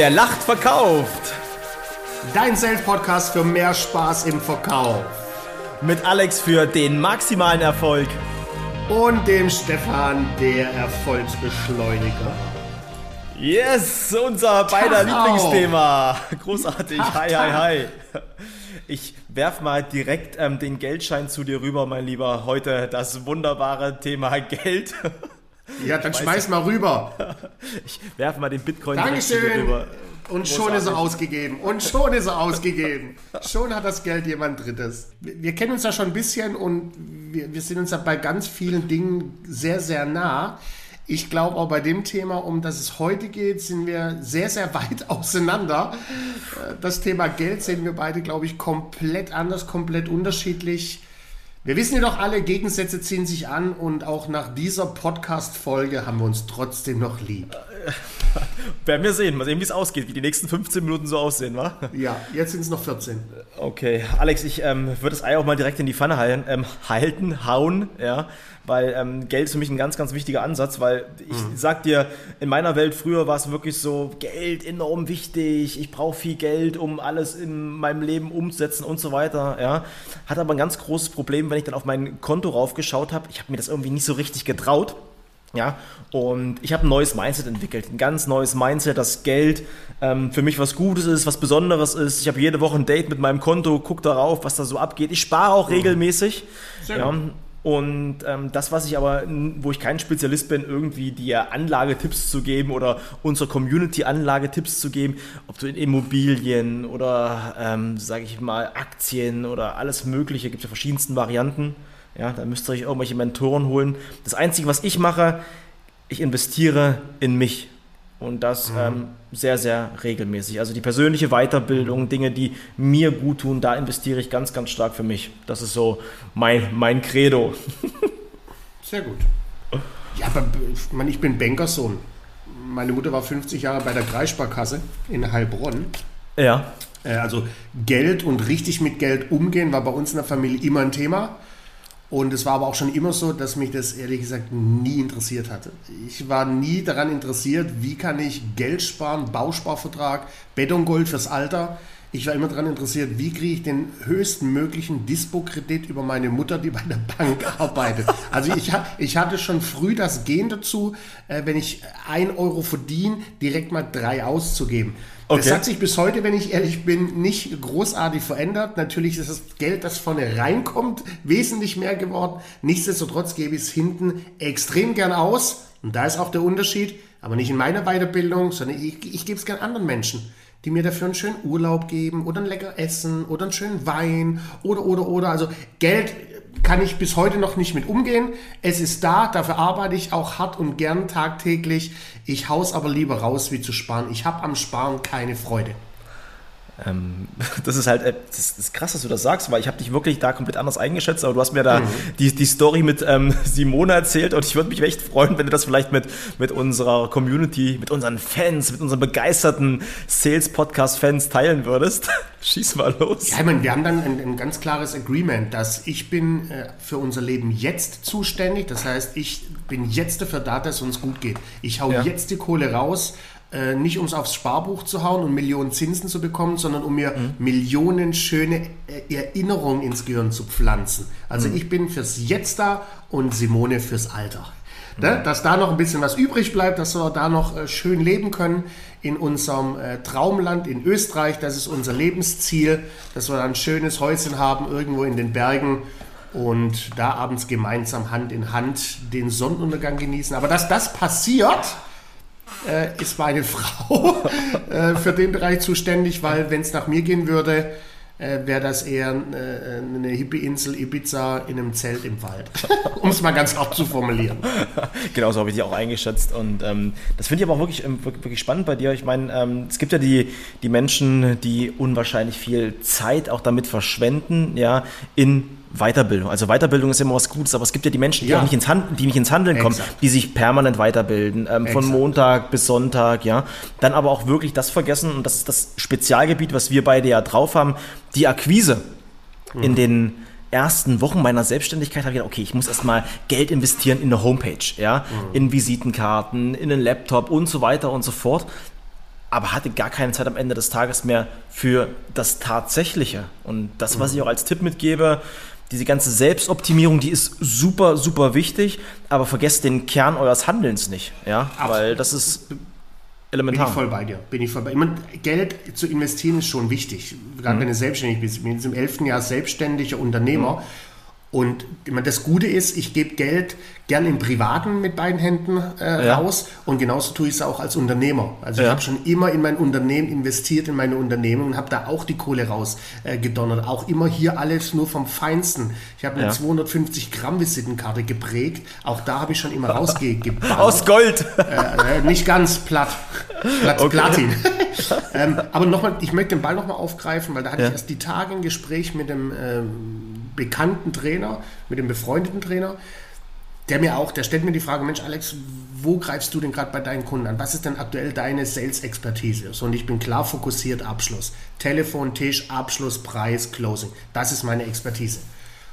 Wer lacht, verkauft. Dein Sales-Podcast für mehr Spaß im Verkauf. Mit Alex für den maximalen Erfolg. Und dem Stefan, der Erfolgsbeschleuniger. Yes, unser beider Lieblingsthema. Großartig. Hi, hi, hi. Ich werf mal direkt ähm, den Geldschein zu dir rüber, mein Lieber. Heute das wunderbare Thema Geld. Ja, dann schmeiß mal rüber. Ich werf mal den Bitcoin Dankeschön. rüber. Und schon ist er ausgegeben. Und schon ist er ausgegeben. Schon hat das Geld jemand Drittes. Wir wir kennen uns ja schon ein bisschen und wir, wir sind uns ja bei ganz vielen Dingen sehr, sehr nah. Ich glaube auch bei dem Thema, um das es heute geht, sind wir sehr, sehr weit auseinander. Äh, Das Thema Geld sehen wir beide, glaube ich, komplett anders, komplett unterschiedlich. Wir wissen ja doch alle, Gegensätze ziehen sich an und auch nach dieser Podcast-Folge haben wir uns trotzdem noch lieb. Werden wir sehen. Mal sehen, wie es ausgeht, wie die nächsten 15 Minuten so aussehen, wa? Ja, jetzt sind es noch 14. Okay, Alex, ich ähm, würde das Ei auch mal direkt in die Pfanne halten, ähm, halten hauen, ja, weil ähm, Geld ist für mich ein ganz, ganz wichtiger Ansatz, weil ich sag dir, in meiner Welt früher war es wirklich so, Geld enorm wichtig, ich brauche viel Geld, um alles in meinem Leben umzusetzen und so weiter, ja. Hatte aber ein ganz großes Problem, wenn ich dann auf mein Konto raufgeschaut habe, ich habe mir das irgendwie nicht so richtig getraut. Ja, und ich habe ein neues Mindset entwickelt, ein ganz neues Mindset, dass Geld ähm, für mich was Gutes ist, was Besonderes ist. Ich habe jede Woche ein Date mit meinem Konto, gucke darauf, was da so abgeht. Ich spare auch regelmäßig. Sehr ja, gut. und ähm, das, was ich aber, wo ich kein Spezialist bin, irgendwie dir Anlagetipps zu geben oder unserer Community Anlagetipps zu geben, ob du in Immobilien oder, ähm, sage ich mal, Aktien oder alles Mögliche, gibt ja verschiedensten Varianten. Ja, da müsst ihr euch irgendwelche Mentoren holen. Das Einzige, was ich mache, ich investiere in mich. Und das ähm, sehr, sehr regelmäßig. Also die persönliche Weiterbildung, Dinge, die mir gut tun, da investiere ich ganz, ganz stark für mich. Das ist so mein, mein Credo. Sehr gut. Ja, aber ich, meine, ich bin Bankersohn. Meine Mutter war 50 Jahre bei der Kreissparkasse in Heilbronn. Ja. Äh, Also Geld und richtig mit Geld umgehen war bei uns in der Familie immer ein Thema. Und es war aber auch schon immer so, dass mich das ehrlich gesagt nie interessiert hatte. Ich war nie daran interessiert, wie kann ich Geld sparen, Bausparvertrag, Betongold fürs Alter. Ich war immer daran interessiert, wie kriege ich den höchsten möglichen Dispo-Kredit über meine Mutter, die bei der Bank arbeitet. Also ich, ich hatte schon früh das Gen dazu, äh, wenn ich ein Euro verdiene, direkt mal drei auszugeben. Das Okay. hat sich bis heute, wenn ich ehrlich bin, nicht großartig verändert. Natürlich ist das Geld, das vorne reinkommt, wesentlich mehr geworden. Nichtsdestotrotz gebe ich es hinten extrem gern aus. Und da ist auch der Unterschied, aber nicht in meiner Weiterbildung, sondern ich, ich gebe es gern anderen Menschen, die mir dafür einen schönen Urlaub geben oder ein lecker Essen oder einen schönen Wein oder, oder, oder. Also Geld kann ich bis heute noch nicht mit umgehen. Es ist da, dafür arbeite ich auch hart und gern tagtäglich. Ich haus aber lieber raus, wie zu sparen. Ich habe am Sparen keine Freude. Ähm, das ist halt, äh, das ist, krass, dass du das sagst, weil ich habe dich wirklich da komplett anders eingeschätzt, aber du hast mir da die, die Story mit ähm, Simone erzählt und ich würde mich echt freuen, wenn du das vielleicht mit, mit unserer Community, mit unseren Fans, mit unseren begeisterten Sales-Podcast-Fans teilen würdest. Schieß mal los. Ja, ich meine, wir haben dann ein, ein ganz klares Agreement, dass ich bin äh, für unser Leben jetzt zuständig. Das heißt, ich bin jetzt dafür da, dass es uns gut geht. Ich hau Ja. jetzt die Kohle raus, äh, nicht um es aufs Sparbuch zu hauen und Millionen Zinsen zu bekommen, sondern um mir Millionen schöne äh, Erinnerungen ins Gehirn zu pflanzen. Also ich bin fürs Jetzt da und Simone fürs Alter. Ne? Dass da noch ein bisschen was übrig bleibt, dass wir da noch äh, schön leben können in unserem äh, Traumland in Österreich. Das ist unser Lebensziel, dass wir da ein schönes Häuschen haben irgendwo in den Bergen und da abends gemeinsam Hand in Hand den Sonnenuntergang genießen. Aber dass das passiert, äh, ist meine Frau äh, für den Bereich zuständig, weil wenn es nach mir gehen würde, äh, wäre das eher äh, eine Hippie-Insel Ibiza in einem Zelt im Wald. um es mal ganz hart zu formulieren. Genau so habe ich dich auch eingeschätzt. Und ähm, das finde ich aber auch wirklich, ähm, wirklich spannend bei dir. Ich meine, ähm, es gibt ja die, die Menschen, die unwahrscheinlich viel Zeit auch damit verschwenden, ja, in Weiterbildung. Also Weiterbildung ist immer was Gutes, aber es gibt ja die Menschen, die Ja. auch nicht ins, Hand, die nicht ins Handeln kommen, Exakt. die sich permanent weiterbilden, ähm, von. Montag bis Sonntag, ja. Dann aber auch wirklich das vergessen, und das ist das Spezialgebiet, was wir beide ja drauf haben, die Akquise in den ersten Wochen meiner Selbstständigkeit habe ich gedacht, okay, ich muss erstmal Geld investieren in eine Homepage, ja, in Visitenkarten, in einen Laptop und so weiter und so fort. aber hatte gar keine Zeit am Ende des Tages mehr für das Tatsächliche. Und das, was ich auch als Tipp mitgebe, diese ganze Selbstoptimierung, die ist super, super wichtig, aber vergesst den Kern eures Handelns nicht, ja, Absolut. weil das ist elementar. Bin ich voll bei dir. Bin ich voll bei. Meine, Geld zu investieren ist schon wichtig. Gerade mhm. wenn du selbstständig bist. Ich bin jetzt im elften Jahr selbstständiger Unternehmer. Mhm. Und das Gute ist, ich gebe Geld gern im Privaten mit beiden Händen äh, ja. raus und genauso tue ich es auch als Unternehmer. Also ja. ich habe schon immer in mein Unternehmen investiert, in meine Unternehmung und habe da auch die Kohle rausgedonnert. Äh, auch immer hier alles nur vom Feinsten. Ich habe eine ja. 250 Gramm Visitenkarte geprägt. Auch da habe ich schon immer rausgebaut. Aus Gold. Äh, äh, nicht ganz platt. Platt, okay. Platin. ähm, aber nochmal, ich möchte den Ball nochmal aufgreifen, weil da hatte ich erst die Tage ein Gespräch mit dem ähm, bekannten Trainer, mit dem befreundeten Trainer, der mir auch, der stellt mir die Frage, Mensch Alex, wo greifst du denn gerade bei deinen Kunden an? Was ist denn aktuell deine Sales-Expertise? So, und ich bin klar fokussiert, Abschluss. Telefon, Tisch, Abschluss, Preis, Closing. Das ist meine Expertise.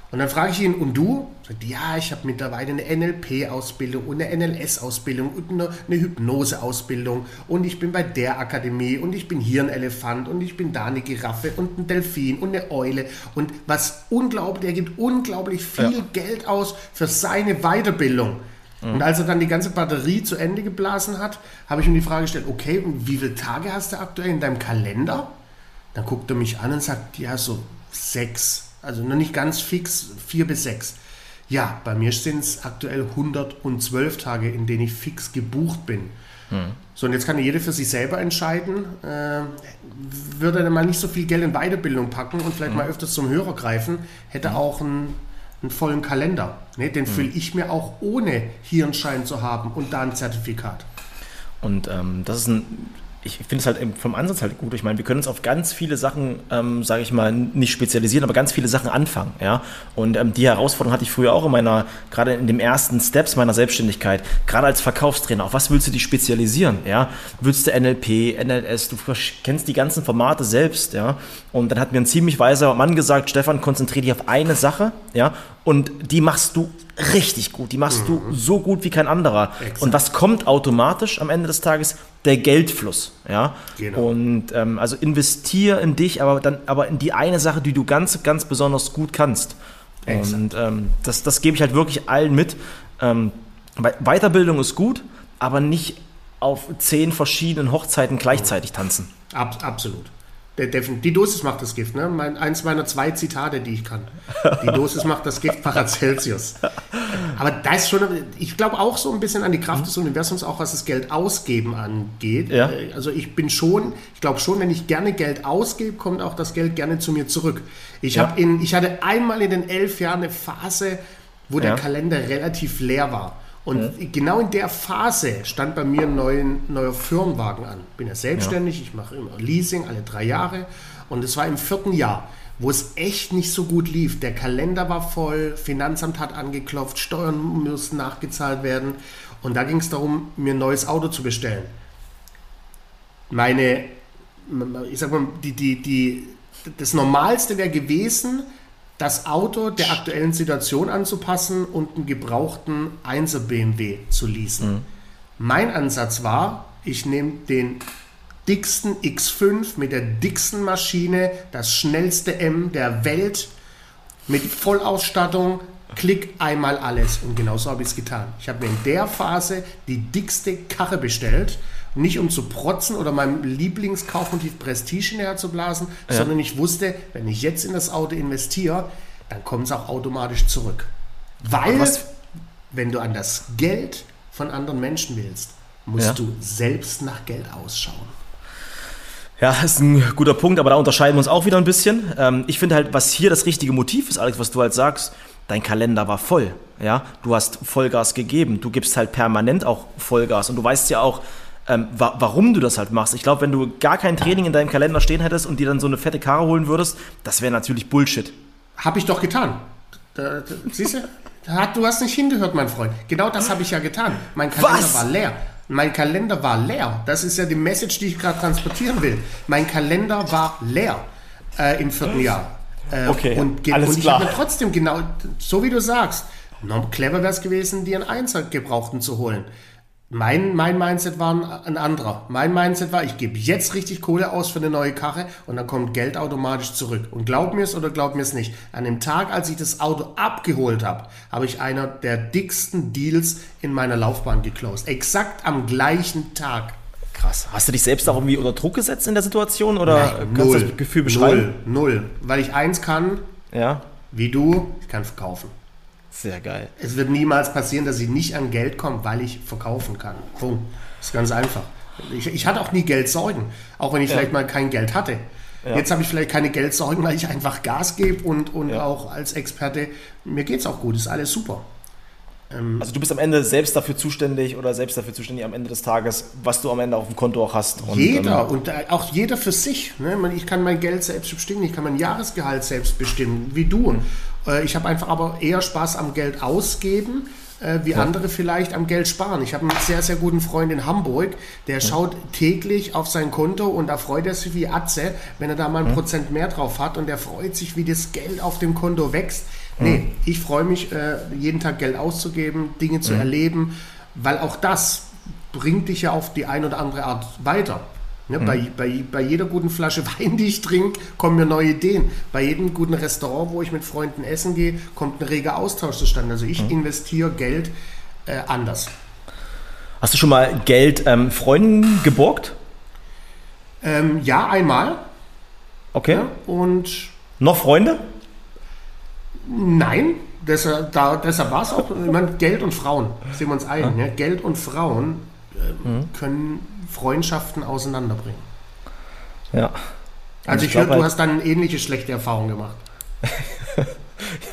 Und dann frage ich ihn, und du? Sagt, ja, ich habe mittlerweile eine NLP-Ausbildung und eine NLS-Ausbildung und eine, eine Hypnose-Ausbildung und ich bin bei der Akademie und ich bin hier ein Elefant und ich bin da eine Giraffe und ein Delfin und eine Eule und was unglaublich, er gibt unglaublich viel ja. Geld aus für seine Weiterbildung. Mhm. Und als er dann die ganze Batterie zu Ende geblasen hat, habe ich ihm die Frage gestellt, okay, und wie viele Tage hast du aktuell in deinem Kalender? Dann guckt er mich an und sagt, ja, so sechs. Also noch nicht ganz fix, vier bis sechs. Ja, bei mir sind es aktuell 112 Tage, in denen ich fix gebucht bin. Hm. So, und jetzt kann jeder für sich selber entscheiden, äh, würde er mal nicht so viel Geld in Weiterbildung packen und vielleicht hm. mal öfters zum Hörer greifen, hätte hm. auch einen, einen, vollen Kalender. Ne? Den hm. fülle ich mir auch ohne hier einen Schein zu haben und da ein Zertifikat. Und ähm, das ist ein ich finde es halt vom Ansatz halt gut. Ich meine, wir können uns auf ganz viele Sachen, ähm, sage ich mal, nicht spezialisieren, aber ganz viele Sachen anfangen. Ja? Und ähm, die Herausforderung hatte ich früher auch in meiner, gerade in den ersten Steps meiner Selbstständigkeit, gerade als Verkaufstrainer. Auf was willst du dich spezialisieren? Ja? Willst du NLP, NLS, du kennst die ganzen Formate selbst. Ja? Und dann hat mir ein ziemlich weiser Mann gesagt, Stefan, konzentriere dich auf eine Sache ja? und die machst du richtig gut. Die machst mhm. du so gut wie kein anderer. Exakt. Und was kommt automatisch am Ende des Tages? Der Geldfluss. Ja? Genau. Und ähm, also investier in dich, aber dann aber in die eine Sache, die du ganz, ganz besonders gut kannst. Exakt. Und ähm, das, das gebe ich halt wirklich allen mit. Ähm, Weiterbildung ist gut, aber nicht auf zehn verschiedenen Hochzeiten gleichzeitig tanzen. Ab, absolut. Die Dosis macht das Gift, ne? Mein, eins meiner zwei Zitate, die ich kann. Die Dosis macht das Gift Paracelsius. Aber da ist schon, ich glaube auch so ein bisschen an die Kraft des Universums, auch was das Geld ausgeben angeht. Ja. Äh, also ich bin schon, ich glaube schon, wenn ich gerne Geld ausgebe, kommt auch das Geld gerne zu mir zurück. Ich, ja. in, ich hatte einmal in den elf Jahren eine Phase, wo der ja. Kalender relativ leer war. Und ja. genau in der Phase stand bei mir ein neuen, neuer Firmenwagen an. Bin ja selbstständig, ja. ich mache immer Leasing alle drei Jahre. Und es war im vierten Jahr, wo es echt nicht so gut lief. Der Kalender war voll, Finanzamt hat angeklopft, Steuern mussten nachgezahlt werden. Und da ging es darum, mir ein neues Auto zu bestellen. Meine, ich sag mal, die, die, die, das Normalste wäre gewesen, das Auto der aktuellen Situation anzupassen und einen gebrauchten 1er BMW zu leasen. Mhm. Mein Ansatz war, ich nehme den dicksten X5 mit der dicksten Maschine, das schnellste M der Welt mit Vollausstattung, klick einmal alles. Und genauso habe ich es getan. Ich habe mir in der Phase die dickste Karre bestellt nicht um zu protzen oder meinem Lieblingskaufmotiv Prestige näher zu blasen, ja. sondern ich wusste, wenn ich jetzt in das Auto investiere, dann kommt es auch automatisch zurück. Weil, wenn du an das Geld von anderen Menschen willst, musst ja. du selbst nach Geld ausschauen. Ja, ist ein guter Punkt, aber da unterscheiden wir uns auch wieder ein bisschen. Ähm, ich finde halt, was hier das richtige Motiv ist, Alex, was du halt sagst, dein Kalender war voll. Ja, du hast Vollgas gegeben. Du gibst halt permanent auch Vollgas und du weißt ja auch, ähm, wa warum du das halt machst. Ich glaube, wenn du gar kein Training in deinem Kalender stehen hättest und dir dann so eine fette Karre holen würdest, das wäre natürlich Bullshit. Habe ich doch getan. Da, da, siehst du? Du hast nicht hingehört, mein Freund. Genau das habe ich ja getan. Mein Kalender Was? war leer. Mein Kalender war leer. Das ist ja die Message, die ich gerade transportieren will. Mein Kalender war leer äh, im vierten Jahr. Äh, okay, und, alles und ich habe mir trotzdem genau, so wie du sagst, clever wäre es gewesen, dir einen Einser gebrauchten zu holen. Mein, mein Mindset war ein, anderer. Mein Mindset war, ich gebe jetzt richtig Kohle aus für eine neue Karre und dann kommt Geld automatisch zurück. Und glaub mir es oder glaub mir es nicht. An dem Tag, als ich das Auto abgeholt habe, habe ich einer der dicksten Deals in meiner Laufbahn geclosed. Exakt am gleichen Tag. Krass. Hast du dich selbst auch irgendwie unter Druck gesetzt in der Situation oder Nein, kannst null, du das Gefühl beschreiben? Null, null. Weil ich eins kann, Ja, wie du, ich kann verkaufen. Sehr geil. Es wird niemals passieren, dass ich nicht an Geld komme, weil ich verkaufen kann. Punkt. Das ist ganz einfach. Ich, ich hatte auch nie Geldsorgen, auch wenn ich vielleicht mal kein Geld hatte. Jetzt habe ich vielleicht keine Geldsorgen, weil ich einfach Gas gebe und, und Ja. auch als Experte, mir geht es auch gut, ist alles super. Also du bist am Ende selbst dafür zuständig oder selbst dafür zuständig am Ende des Tages, was du am Ende auf dem Konto auch hast. Und, jeder ähm, und äh, auch jeder für sich. Ne? Ich kann mein Geld selbst bestimmen, ich kann mein Jahresgehalt selbst bestimmen, wie du. Äh, Ich habe einfach aber eher Spaß am Geld ausgeben, äh, wie andere vielleicht am Geld sparen. Ich habe einen sehr, sehr guten Freund in Hamburg, der schaut täglich auf sein Konto und da freut er sich wie Atze, wenn er da mal ein Prozent mehr drauf hat und er freut sich, wie das Geld auf dem Konto wächst. Nee, ich freue mich, äh, jeden Tag Geld auszugeben, Dinge zu erleben, weil auch das bringt dich ja auf die eine oder andere Art weiter. Ne, bei, bei, bei jeder guten Flasche Wein, die ich trinke, kommen mir neue Ideen. Bei jedem guten Restaurant, wo ich mit Freunden essen gehe, kommt ein reger Austausch zustande. Also ich investiere Geld äh, anders. Hast du schon mal Geld ähm, Freunden geborgt? Ähm, ja, einmal. Okay. Ja, und Noch Freunde? nein, deshalb, da, deshalb war es auch, ich meine, Geld und Frauen, sehen wir uns ein. Ne? Geld und Frauen ähm, können Freundschaften auseinanderbringen. Ja. Also ich ich, höre, glaub du halt- hast dann ähnliche schlechte Erfahrungen gemacht.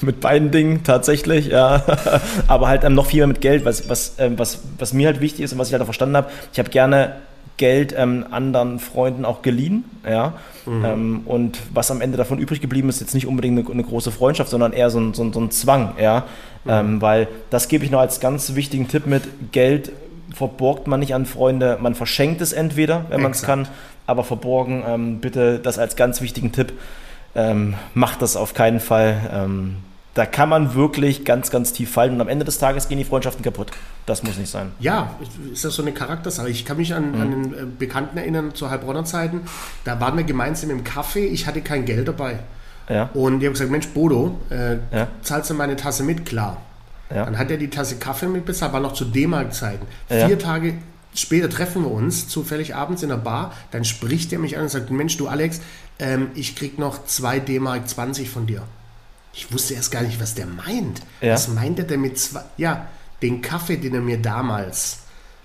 Mit beiden Dingen tatsächlich, ja. Aber halt ähm, noch viel mehr mit Geld, was, was, ähm, was, was mir halt wichtig ist und was ich halt auch verstanden habe. Ich habe gerne Geld ähm, anderen Freunden auch geliehen, ja. Ähm, und was am Ende davon übrig geblieben ist, jetzt nicht unbedingt eine, eine große Freundschaft, sondern eher so ein, so ein, so ein Zwang, ja. Ähm, weil das gebe ich noch als ganz wichtigen Tipp mit: Geld verborgt man nicht an Freunde, man verschenkt es entweder, wenn man es kann, aber verborgen, ähm, bitte das als ganz wichtigen Tipp. Ähm, macht das auf keinen Fall. Ähm, da kann man wirklich ganz, ganz tief fallen und am Ende des Tages gehen die Freundschaften kaputt. Das muss nicht sein. Ja, ist das so eine Charaktersache. Ich kann mich an, an einen äh, Bekannten erinnern, zu Heilbronner Zeiten. Da waren wir gemeinsam im Café. Ich hatte kein Geld dabei. Ja, Und die haben gesagt, Mensch, Bodo, äh, Ja. zahlst du meine Tasse mit? Klar. Ja. Dann hat er die Tasse Kaffee mitbezahlt, war noch zu D-Mark-Zeiten. Ja. Vier Tage später treffen wir uns, zufällig abends in der Bar. Dann spricht er mich an und sagt, Mensch, du Alex, ähm, ich krieg noch zwei D-Mark 20 von dir. Ich wusste erst gar nicht, was der meint. Ja. Was meint er denn mit zwei? Ja, den Kaffee, den er mir damals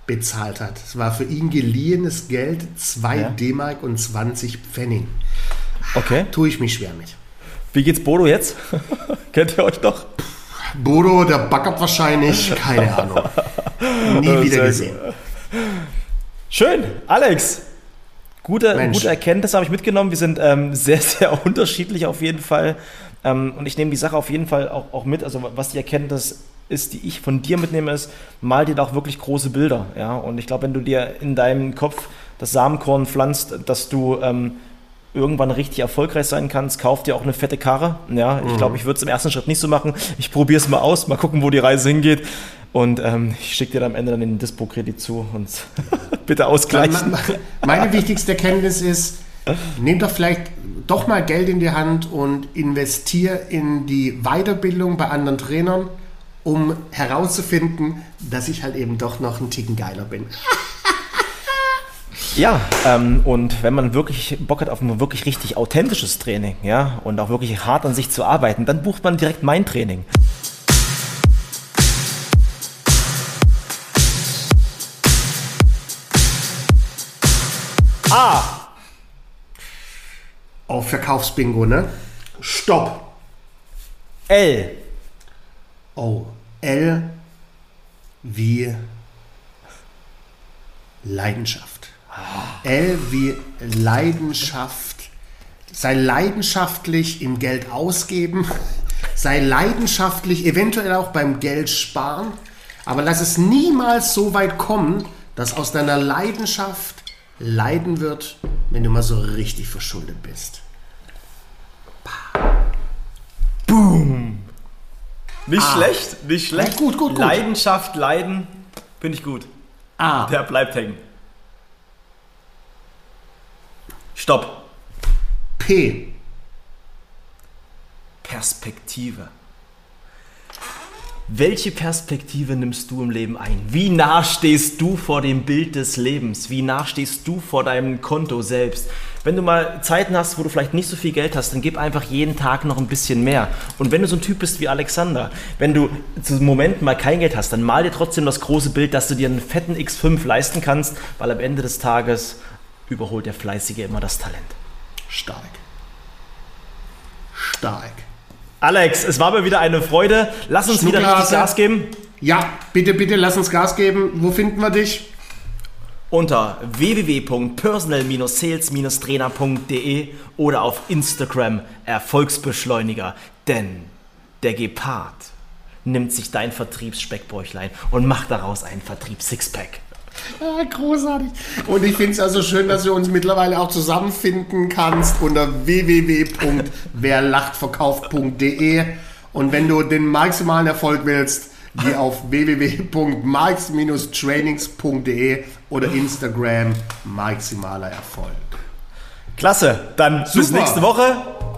bezahlt hat. Es war für ihn geliehenes Geld, 2 Ja. D-Mark und 20 Pfennig. okay. Tue ich mich schwer mit. Wie geht's Bodo jetzt? Kennt ihr euch doch? Bodo, der Backup wahrscheinlich, keine Ahnung. Nie wieder gesehen. Schön, Alex. Gute, Mensch. gute Erkenntnis habe ich mitgenommen. Wir sind ähm, sehr, sehr unterschiedlich auf jeden Fall. Ähm, und ich nehme die Sache auf jeden Fall auch, auch mit. Also was die Erkenntnis ist, die ich von dir mitnehme, ist, mal dir doch wirklich große Bilder. Ja? Und ich glaube, wenn du dir in deinem Kopf das Samenkorn pflanzt, dass du ähm, irgendwann richtig erfolgreich sein kannst, kauf dir auch eine fette Karre. Ja, ich glaube, ich würde es im ersten Schritt nicht so machen. Ich probiere es mal aus, mal gucken, wo die Reise hingeht. Und ähm, ich schicke dir dann am Ende dann den Dispo-Kredit zu und bitte ausgleichen. Me- Meine wichtigste Erkenntnis ist, nimm doch vielleicht doch mal Geld in die Hand und investier in die Weiterbildung bei anderen Trainern, um herauszufinden, dass ich halt eben doch noch einen Ticken geiler bin. Ja, ähm, und wenn man wirklich Bock hat auf ein wirklich richtig authentisches Training, ja, und auch wirklich hart an sich zu arbeiten, dann bucht man direkt mein Training. A. Auf Verkaufsbingo, ne? Stopp! L. Oh, L wie Leidenschaft. L wie Leidenschaft. Sei leidenschaftlich im Geld ausgeben. Sei leidenschaftlich, eventuell auch beim Geld sparen. Aber lass es niemals so weit kommen, dass aus deiner Leidenschaft Leiden wird, wenn du mal so richtig verschuldet bist. Nicht Ah. schlecht, nicht schlecht. Ja, gut, gut, gut. Leidenschaft, Leiden, finde ich gut. A. Der bleibt hängen. Stopp. P. Perspektive. Welche Perspektive nimmst du im Leben ein? Wie nah stehst du vor dem Bild des Lebens? Wie nah stehst du vor deinem Konto selbst? Wenn du mal Zeiten hast, wo du vielleicht nicht so viel Geld hast, dann gib einfach jeden Tag noch ein bisschen mehr. Und wenn du so ein Typ bist wie Alexander, wenn du zu Momenten mal kein Geld hast, dann mal dir trotzdem das große Bild, dass du dir einen fetten X5 leisten kannst, weil am Ende des Tages überholt der Fleißige immer das Talent. Stark. Stark. Alex, es war mir wieder eine Freude. Lass uns wieder richtig. Gas geben. Ja, bitte, bitte, lass uns Gas geben. Wo finden wir dich? unter www.personal-sales-trainer.de oder auf Instagram Erfolgsbeschleuniger. Denn der Gepard nimmt sich dein Vertriebsspeckbäuchlein und macht daraus einen Vertriebs-Sixpack. Ah, großartig. Und ich finde es also schön, dass du uns mittlerweile auch zusammenfinden kannst unter www.werlachtverkauft.de. Und wenn du den maximalen Erfolg willst, geh auf www.marx-trainings.de oder Instagram maximaler Erfolg. Klasse, dann bis Super. nächste Woche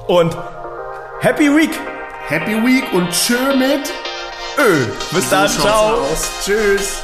und Happy Week! Happy Week und tschö mit. Ö. Bis dann, So ciao! aus. Tschüss.